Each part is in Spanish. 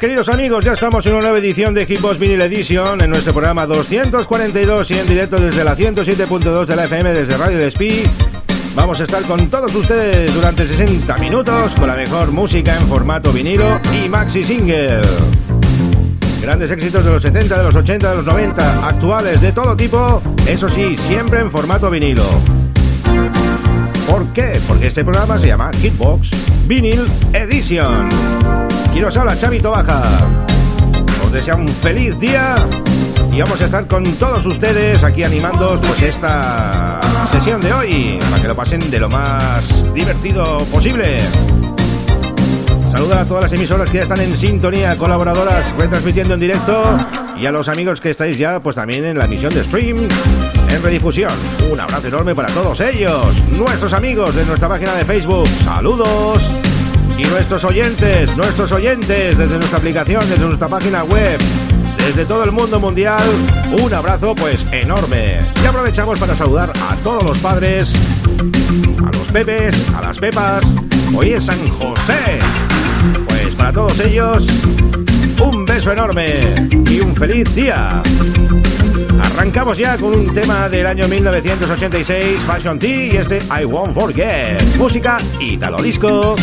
Queridos amigos, ya estamos en una nueva edición de Hitbox Vinyl Edition en nuestro programa 242 y en directo desde la 107.2 de la FM desde Radio Despí. Vamos a estar con todos ustedes durante 60 minutos con la mejor música en formato vinilo y maxi single. Grandes éxitos de los 70, de los 80, de los 90, actuales de todo tipo, eso sí, siempre en formato vinilo. ¿Por qué? Porque este programa se llama Hitbox Vinyl Edition. Y nos habla Chavito Baja. Os deseo un feliz día y vamos a estar con todos ustedes aquí animando pues esta sesión de hoy para que lo pasen de lo más divertido posible. Saluda a todas las emisoras que ya están en sintonía, colaboradoras retransmitiendo en directo y a los amigos que estáis ya pues también en la emisión de stream en redifusión. Un abrazo enorme para todos ellos, nuestros amigos de nuestra página de Facebook. Saludos. Y nuestros oyentes, nuestros oyentes desde nuestra aplicación, desde nuestra página web, desde todo el mundo mundial, un abrazo pues enorme. Y aprovechamos para saludar a todos los padres, a los pepes, a las pepas. Hoy es San José. Pues para todos ellos, un beso enorme y un feliz día. Arrancamos ya con un tema del año 1986, Fashion Tea y este I Won't Forget. Música italo disco.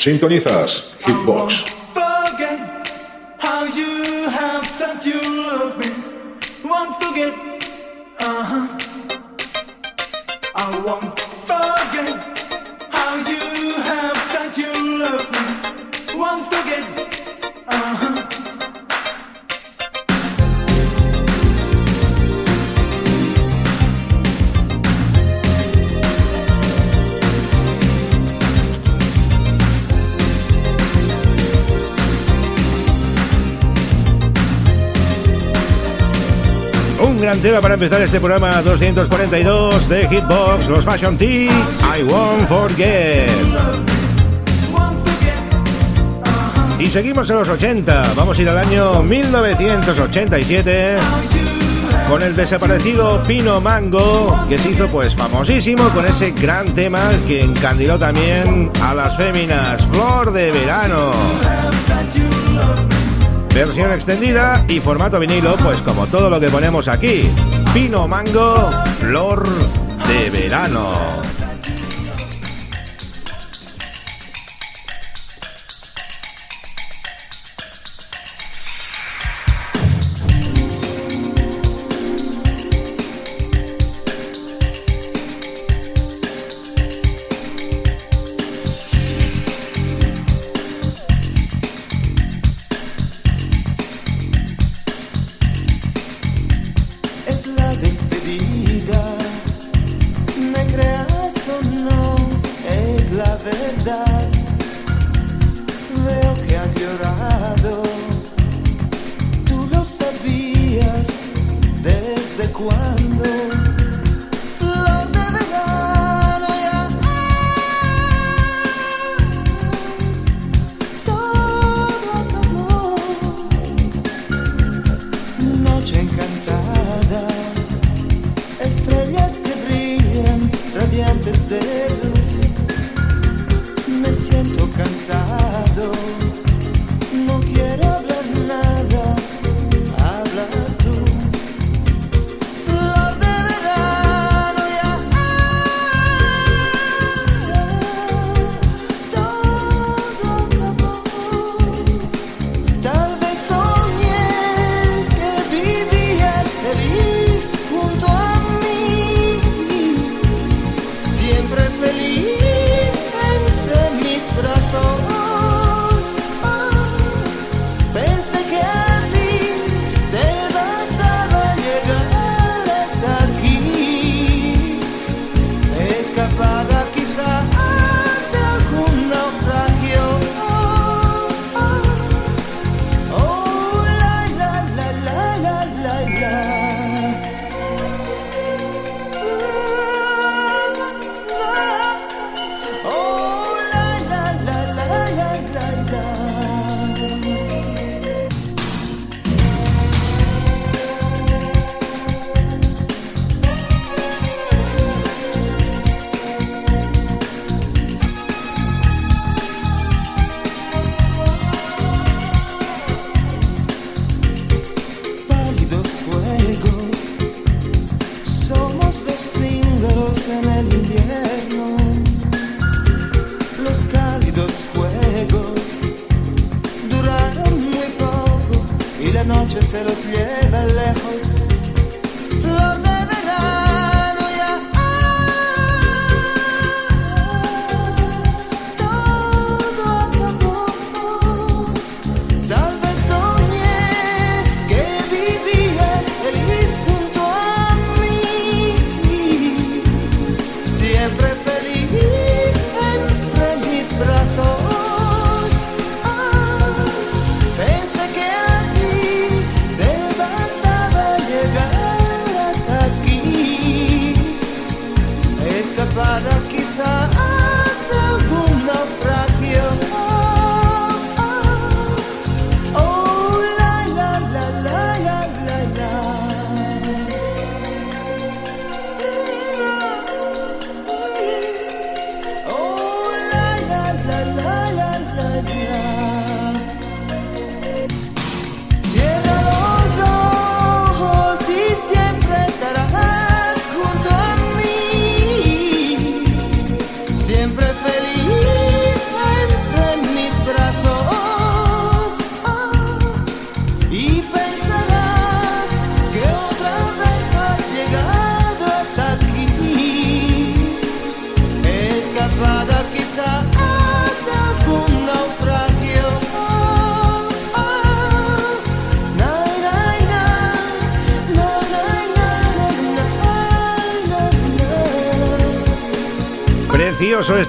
Sintonizas Hitbox. Gran tema para empezar este programa 242 de Hitbox, los Fashion Tea, I Won't Forget. Y seguimos en los 80, vamos a ir al año 1987 con el desaparecido Pino Mango, que se hizo pues famosísimo con ese gran tema que encandiló también a las féminas, Flor de Verano. Versión extendida y formato vinilo, pues como todo lo que ponemos aquí. Pino Mango, Flor de Verano.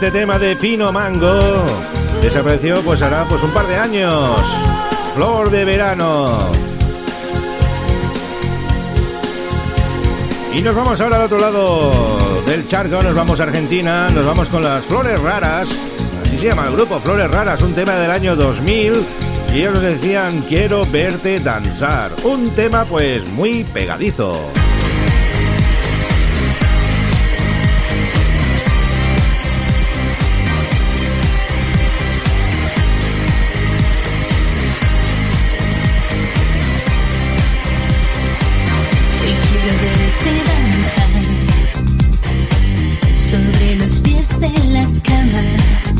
Este tema de Pino Mango. Desapareció pues hará pues un par de años. Flor de verano. Y nos vamos ahora al otro lado del charco, nos vamos a Argentina, nos vamos con las Flores Raras. Así se llama el grupo, Flores Raras, un tema del año 2000. Y ellos decían, quiero verte danzar. Un tema pues muy pegadizo. de la cama.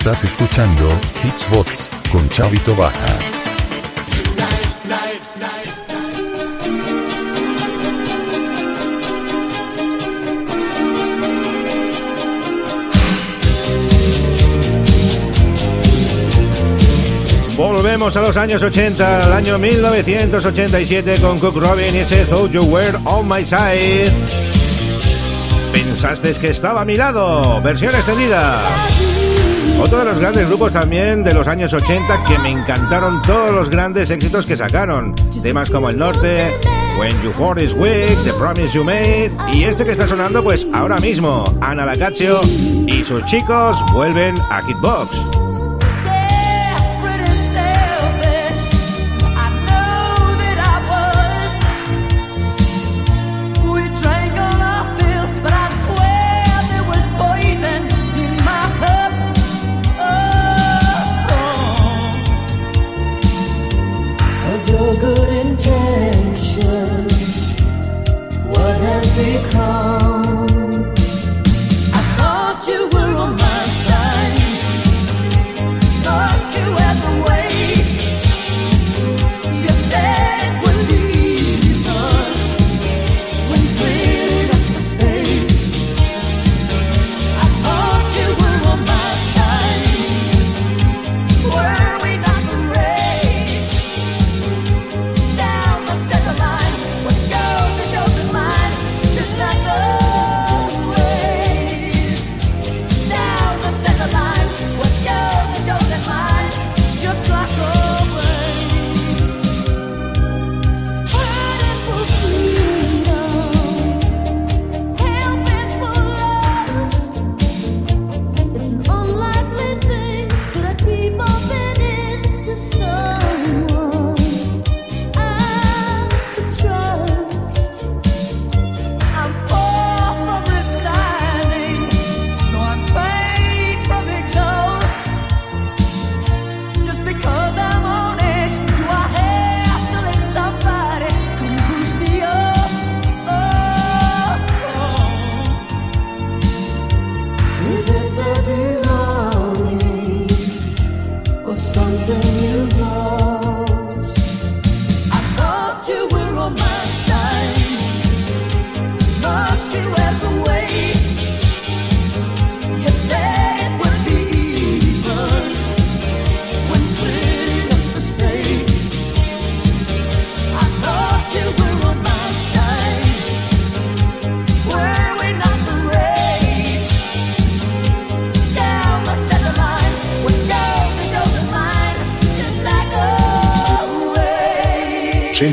Escuchando Hitsbox con Chavito Baja. Volvemos a los años 80, al año 1987 con Cook Robin y ese Thought You Were On My Side. Pensaste que estaba a mi lado, versión extendida. Otro de los grandes grupos también de los años 80 que me encantaron todos los grandes éxitos que sacaron. Temas como El Norte, When You Heart Is Weak, The Promise You Made y este que está sonando pues ahora mismo, Ana Lacaccio y sus chicos vuelven a Hitbox.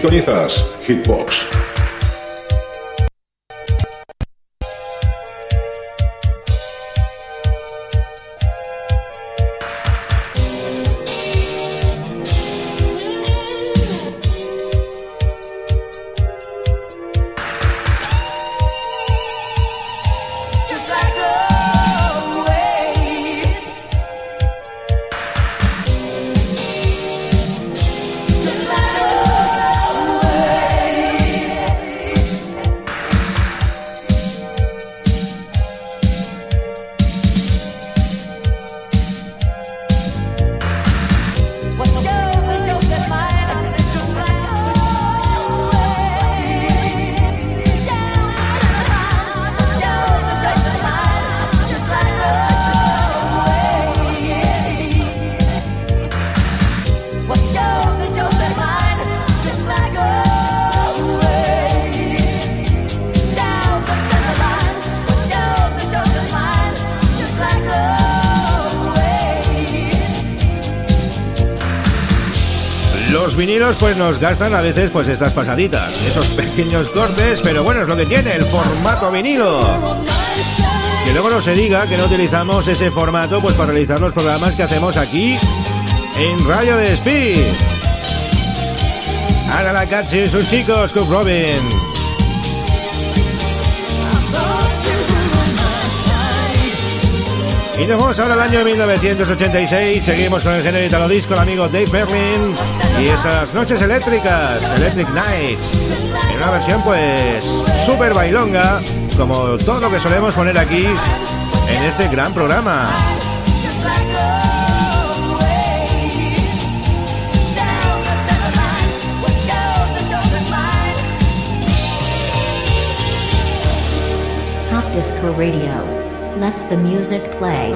Sintonizas Hitbox. Pues nos gastan a veces pues estas pasaditas, esos pequeños cortes, pero bueno, es lo que tiene el formato vinilo. Que luego no se diga que no utilizamos ese formato pues para realizar los programas que hacemos aquí en Radio de Speed. Ahora la cache sus chicos, Cook Robin. Y nos vamos ahora al año 1986. Seguimos con el género italo disco, el amigo Dave Berlin y esas noches eléctricas, Electric Nights. En una versión, pues, súper bailonga, como todo lo que solemos poner aquí en este gran programa. Top Disco Radio. Let's the music play.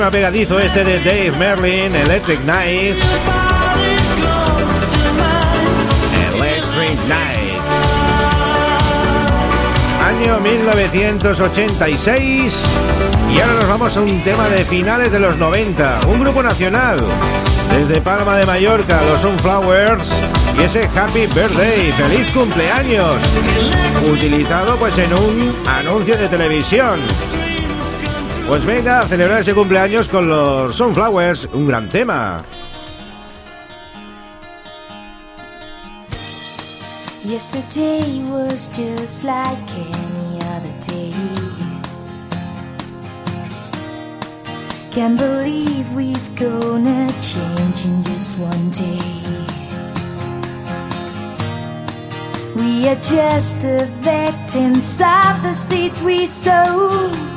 Tema pegadizo este de Dave Merlin, Electric Nights. Electric Nights. Año 1986. Y ahora nos vamos a un tema de finales de los 90. Un grupo nacional. Desde Palma de Mallorca, los Sunflowers y ese Happy Birthday, feliz cumpleaños, utilizado pues en un anuncio de televisión. Pues venga celebrar ese cumpleaños con los Sunflowers, un gran tema. Yesterday was just like any other day. Can't believe we've gonna change in just one day. We are just the victims of the seeds we sow.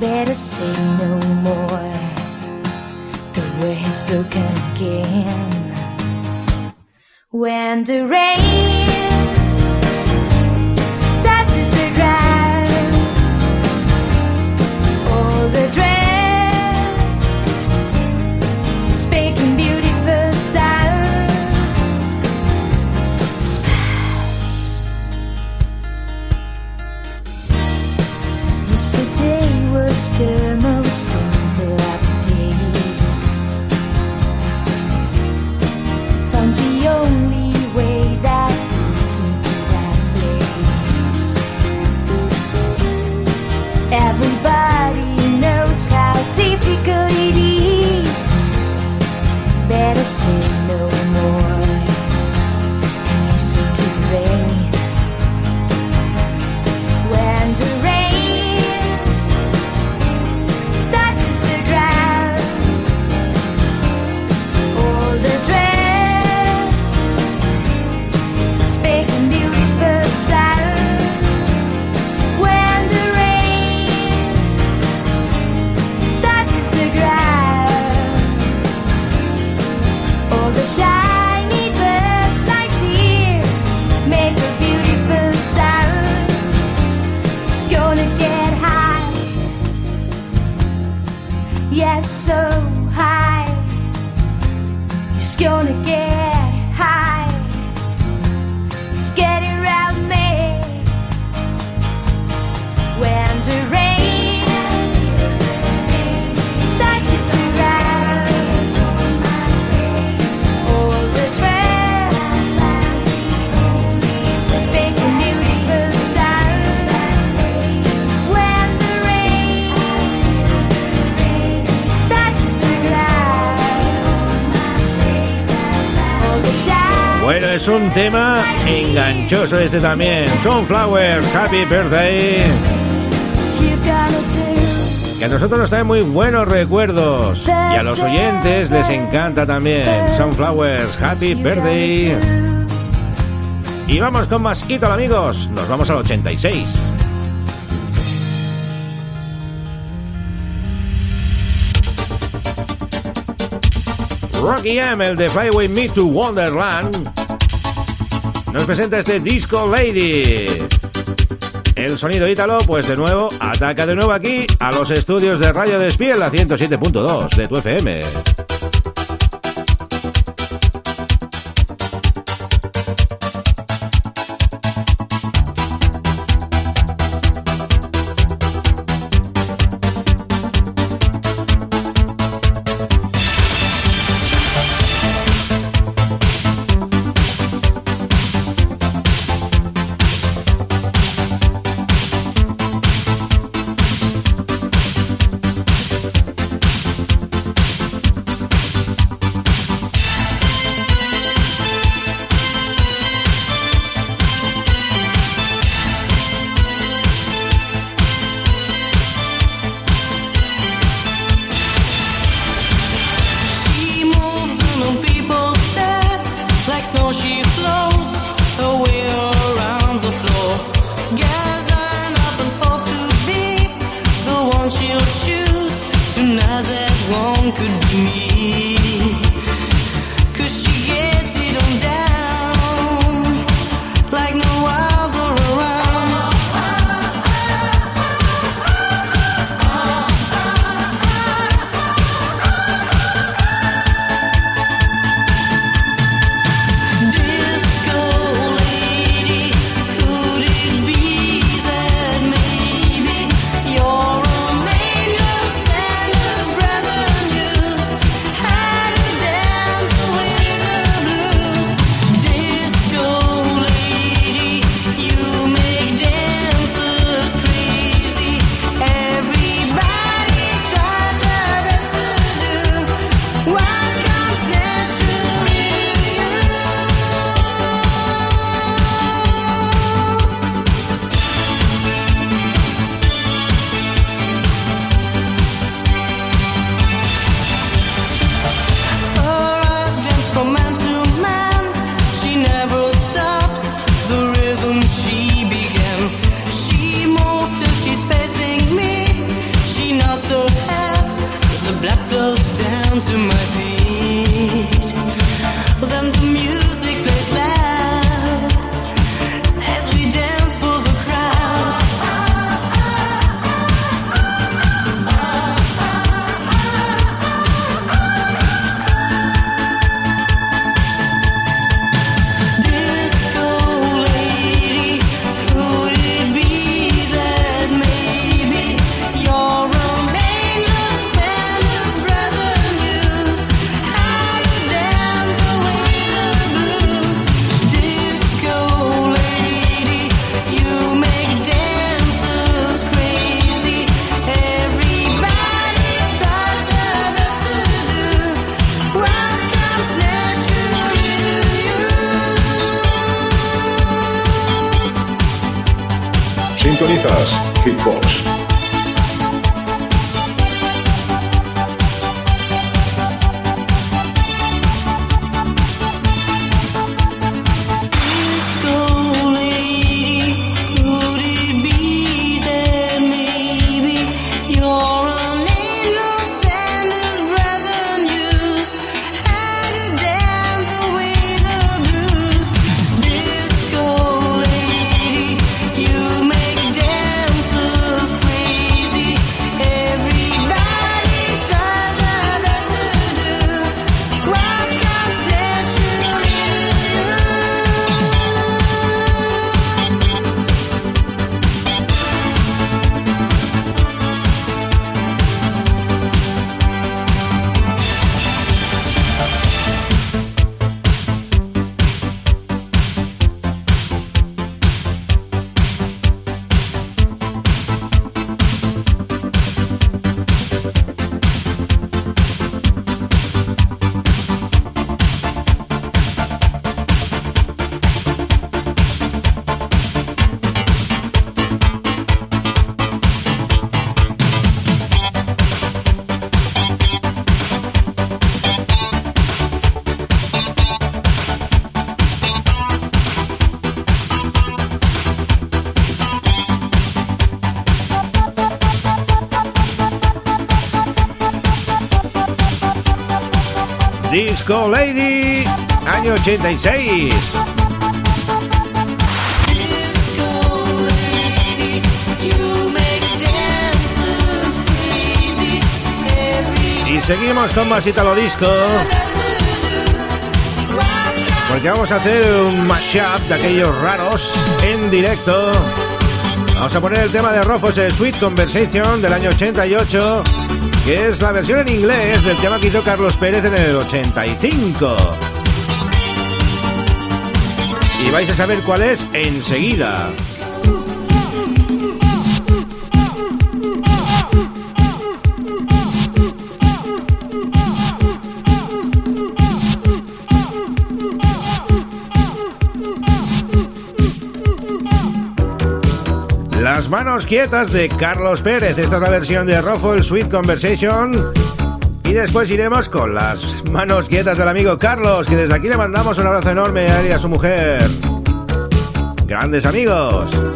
Better say no more. The word has broken again. When the rain was tema enganchoso este también. Sunflowers, Happy Birthday. Que a nosotros nos trae muy buenos recuerdos. Y a los oyentes les encanta también. Sunflowers, Happy Birthday. Y vamos con más Idol, amigos. Nos vamos al 86. Rocky M, el de Fly With Me to Wonderland, nos presenta este Disco Lady. El sonido ítalo, pues de nuevo, ataca de nuevo aquí a los estudios de Radio Despiel, la 107.2 de tu FM. Disco Lady, año 86. Y seguimos con más Italo Disco. Porque vamos a hacer un mashup de aquellos raros en directo. Vamos a poner el tema de Rofos, el Sweet Conversation del año 88 es la versión en inglés del tema que hizo Carlos Pérez en el 85. Y vais a saber cuál es enseguida. Las manos quietas de Carlos Pérez. Esta es la versión de Ruffle Sweet Conversation. Y después iremos con las manos quietas del amigo Carlos, que desde aquí le mandamos un abrazo enorme a él y a su mujer. Grandes amigos.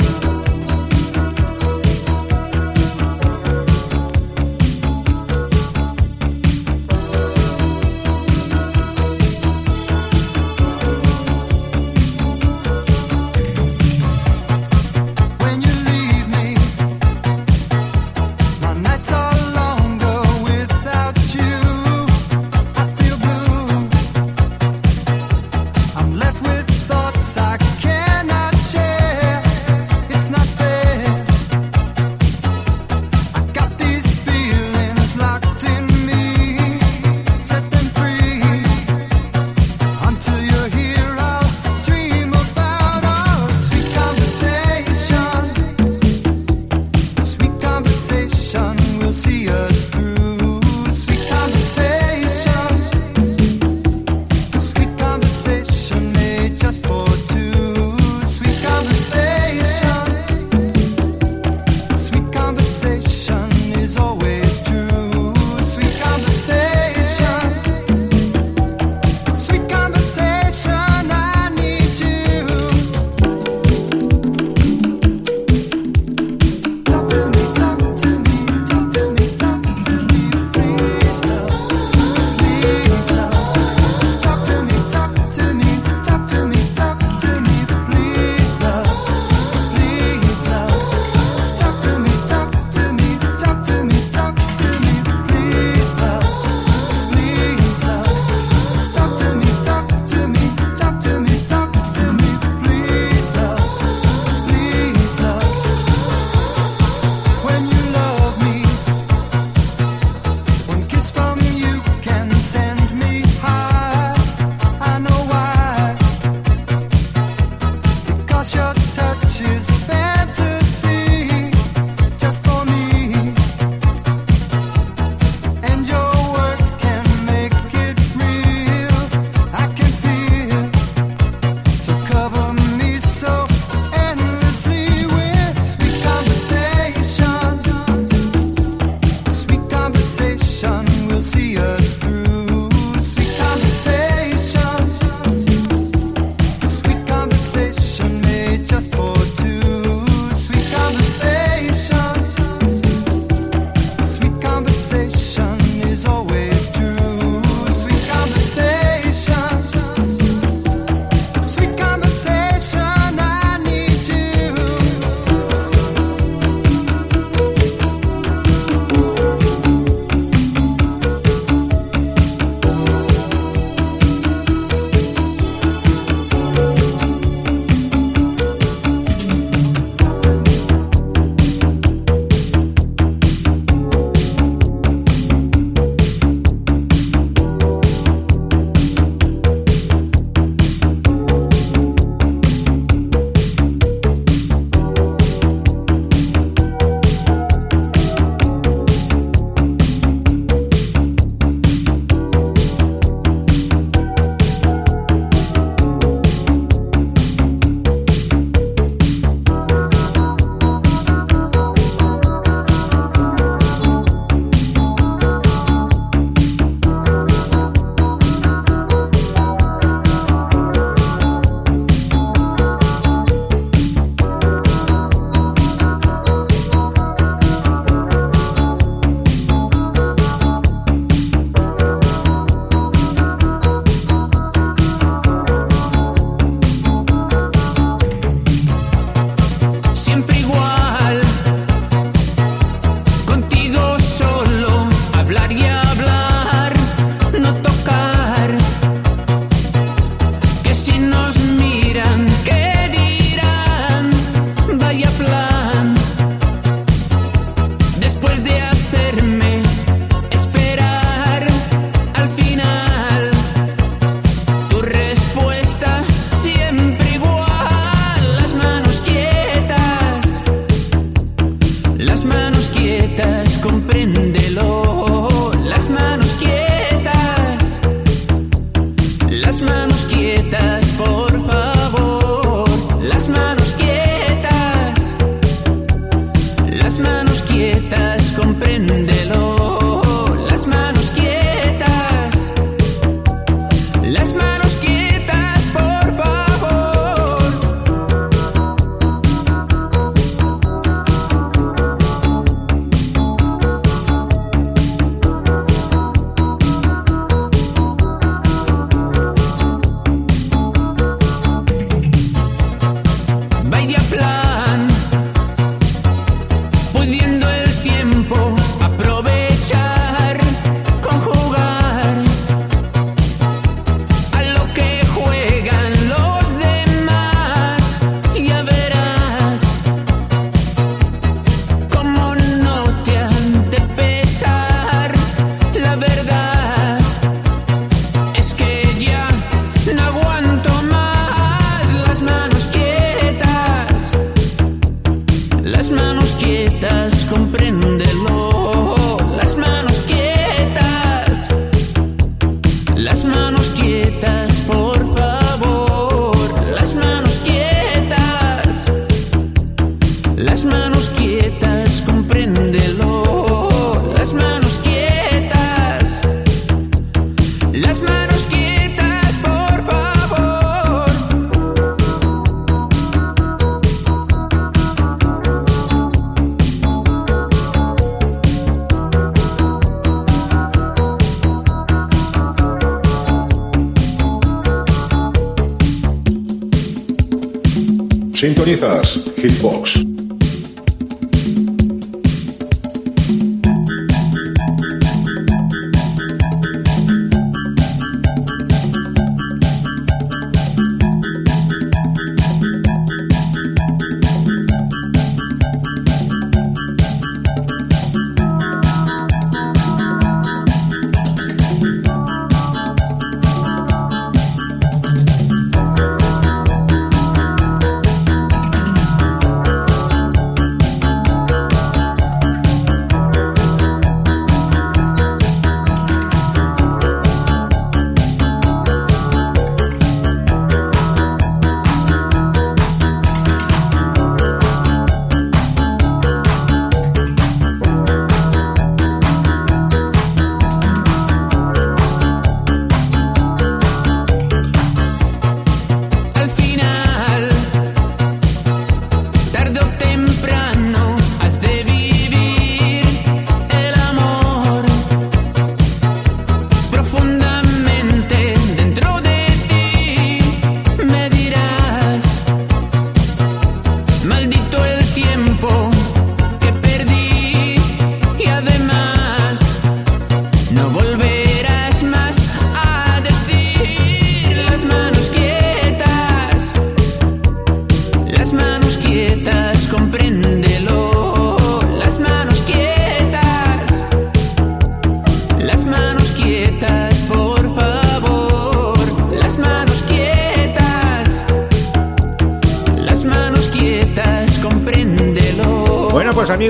Sintonizas Hitbox.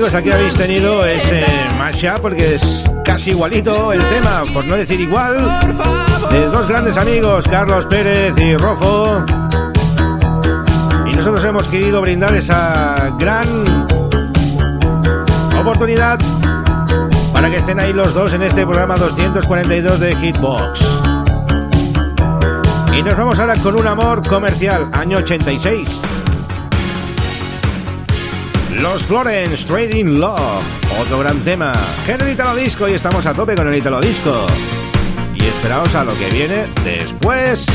Amigos, aquí habéis tenido ese mashup porque es casi igualito el tema, por no decir igual, de dos grandes amigos, Carlos Pérez y Rofo. Y nosotros hemos querido brindar esa gran oportunidad para que estén ahí los dos en este programa 242 de Hitbox. Y nos vamos ahora con un amor comercial, año 86. Los Florence Trading Love, otro gran tema. Género Italo Disco y estamos a tope con el Italo Disco. Y esperaos a lo que viene después.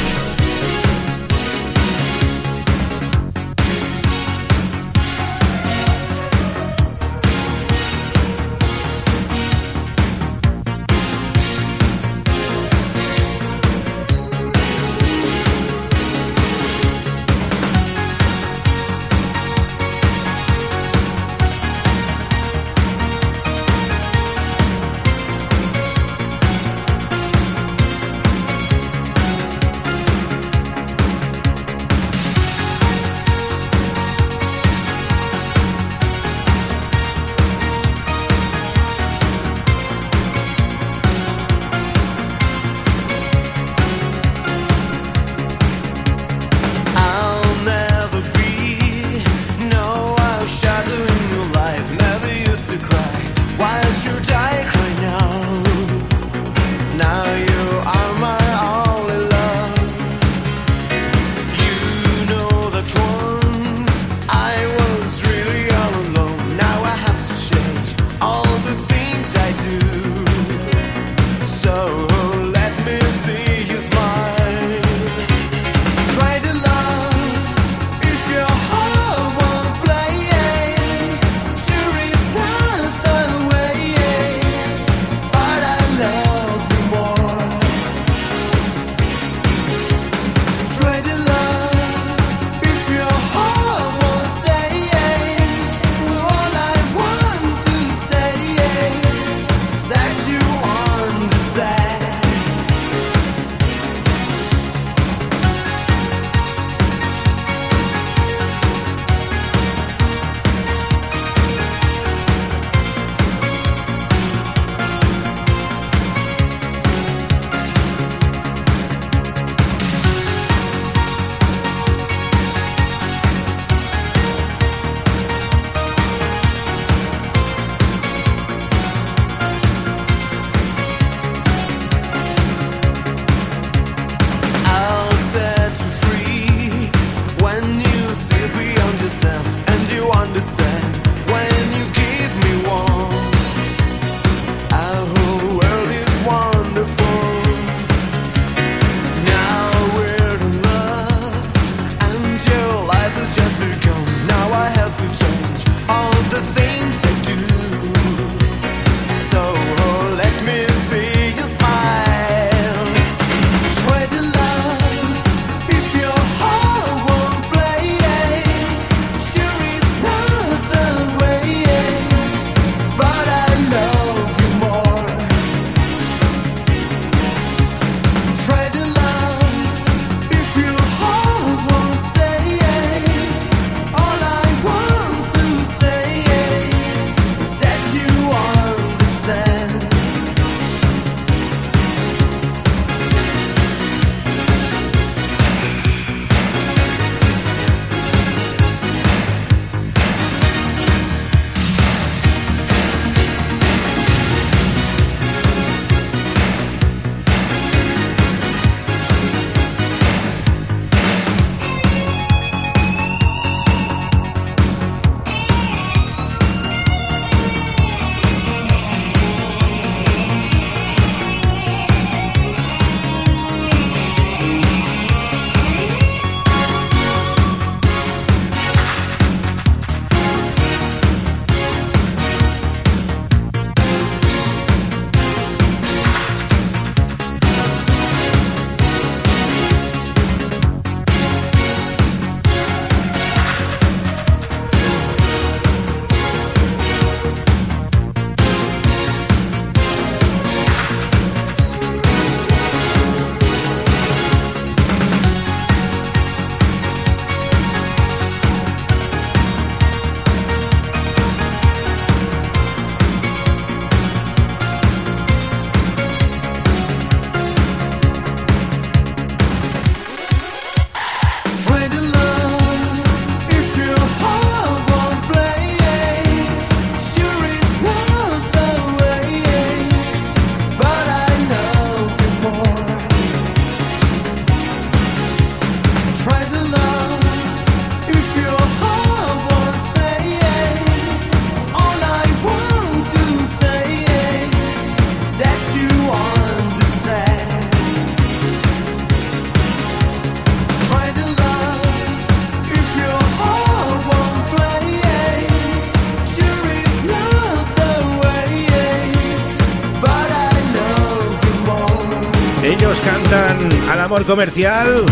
Comercial,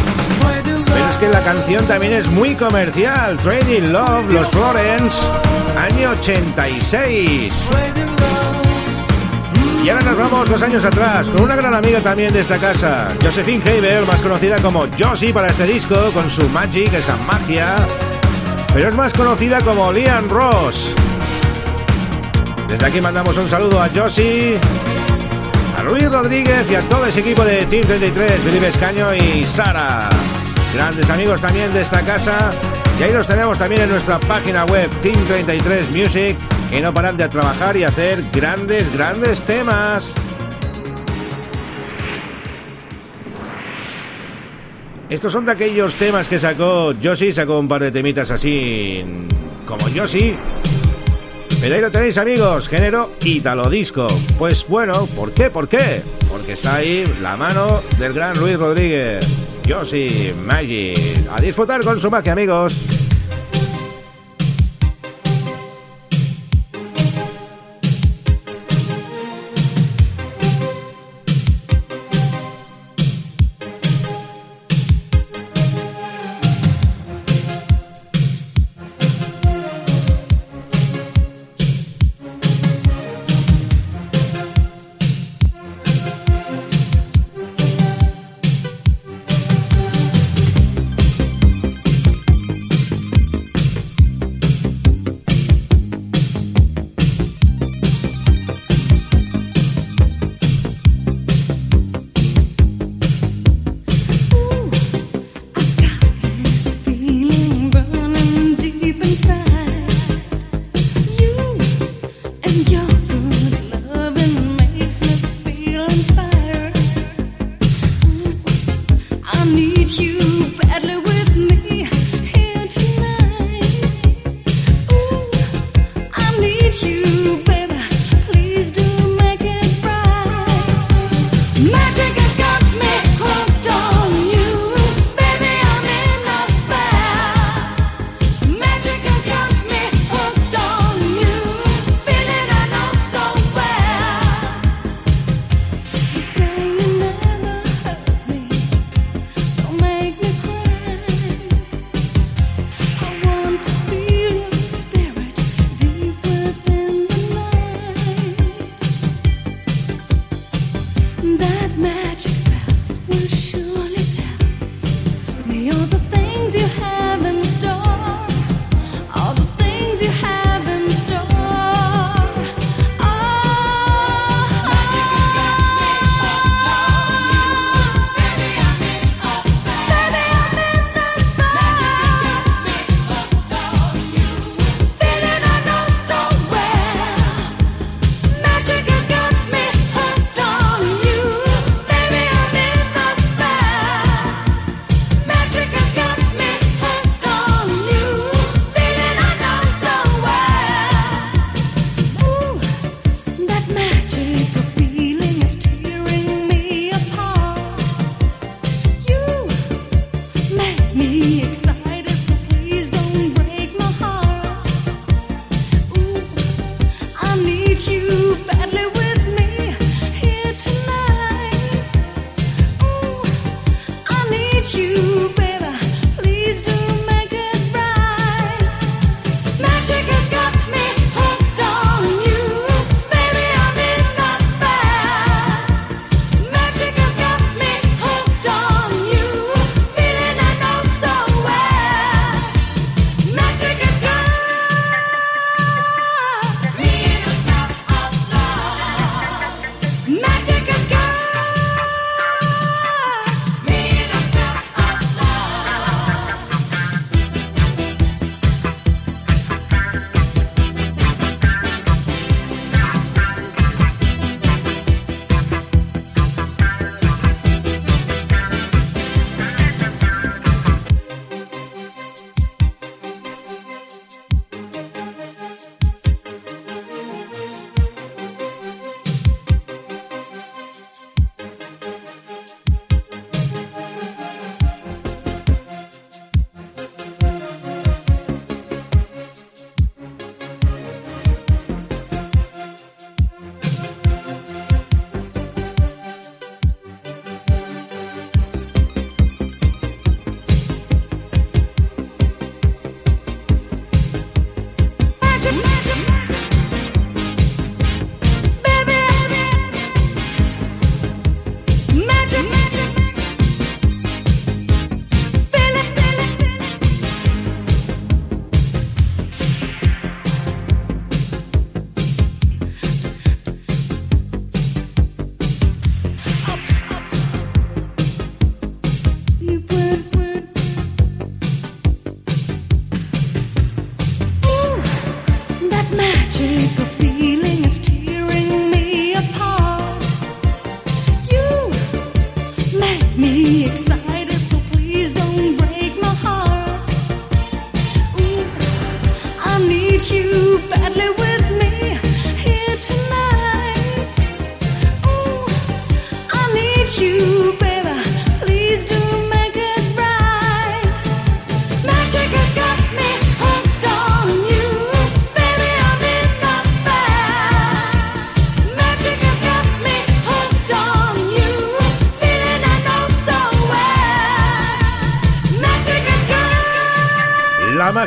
pero es que la canción también es muy comercial. Trading Love, los Florence, año 86. Y ahora nos vamos dos años atrás con una gran amiga también de esta casa, Josephine Haber, más conocida como Josie para este disco, con su Magic, esa magia. Pero es más conocida como Liam Ross. Desde aquí mandamos un saludo a Josie, Luis Rodríguez y a todo ese equipo de Team 33, Felipe Escaño y Sara. Grandes amigos también de esta casa. Y ahí los tenemos también en nuestra página web Team 33 Music, que no paran de trabajar y hacer grandes, grandes temas. Estos son de aquellos temas que sacó Josie, sacó un par de temitas así como Josie. Pero ahí lo tenéis amigos, género Italo Disco. Pues bueno, ¿por qué? ¿Por qué? Porque está ahí la mano del gran Luis Rodríguez. Josie Magic. A disfrutar con su magia amigos. you. Baby.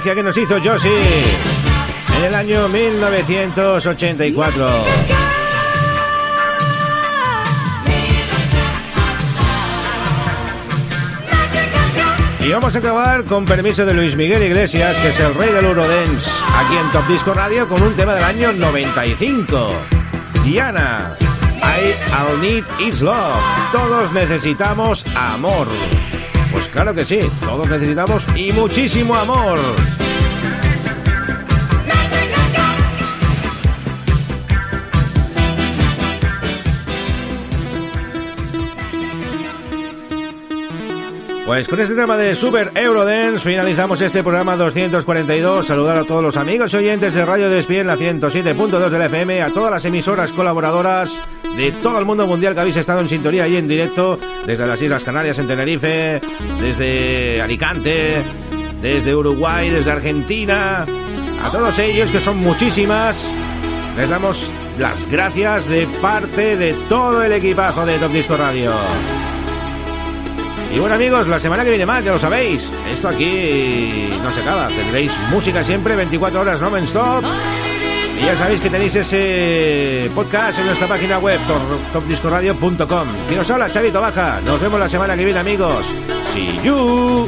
Que nos hizo Josie en el año 1984. Y vamos a acabar con permiso de Luis Miguel Iglesias, que es el rey del Eurodance, aquí en Top Disco Radio con un tema del año 95. Diana, I All Need Is Love. Todos necesitamos amor. Claro que sí, todos necesitamos y muchísimo amor. Pues con este tema de Super Eurodance finalizamos este programa 242. Saludar a todos los amigos y oyentes de Radio Despien, la 107.2 del FM, a todas las emisoras colaboradoras de todo el mundo mundial que habéis estado en sintonía y en directo, desde las Islas Canarias en Tenerife, desde Alicante, desde Uruguay, desde Argentina, a todos ellos que son muchísimas. Les damos las gracias de parte de todo el equipajo de Top Disco Radio. Y bueno amigos, la semana que viene más, ya lo sabéis. Esto aquí no se acaba. Tendréis música siempre, 24 horas no stop. Y ya sabéis que tenéis ese podcast en nuestra página web, topdiscoradio.com. Y nos habla Chavito Baja. Nos vemos la semana que viene amigos. See you.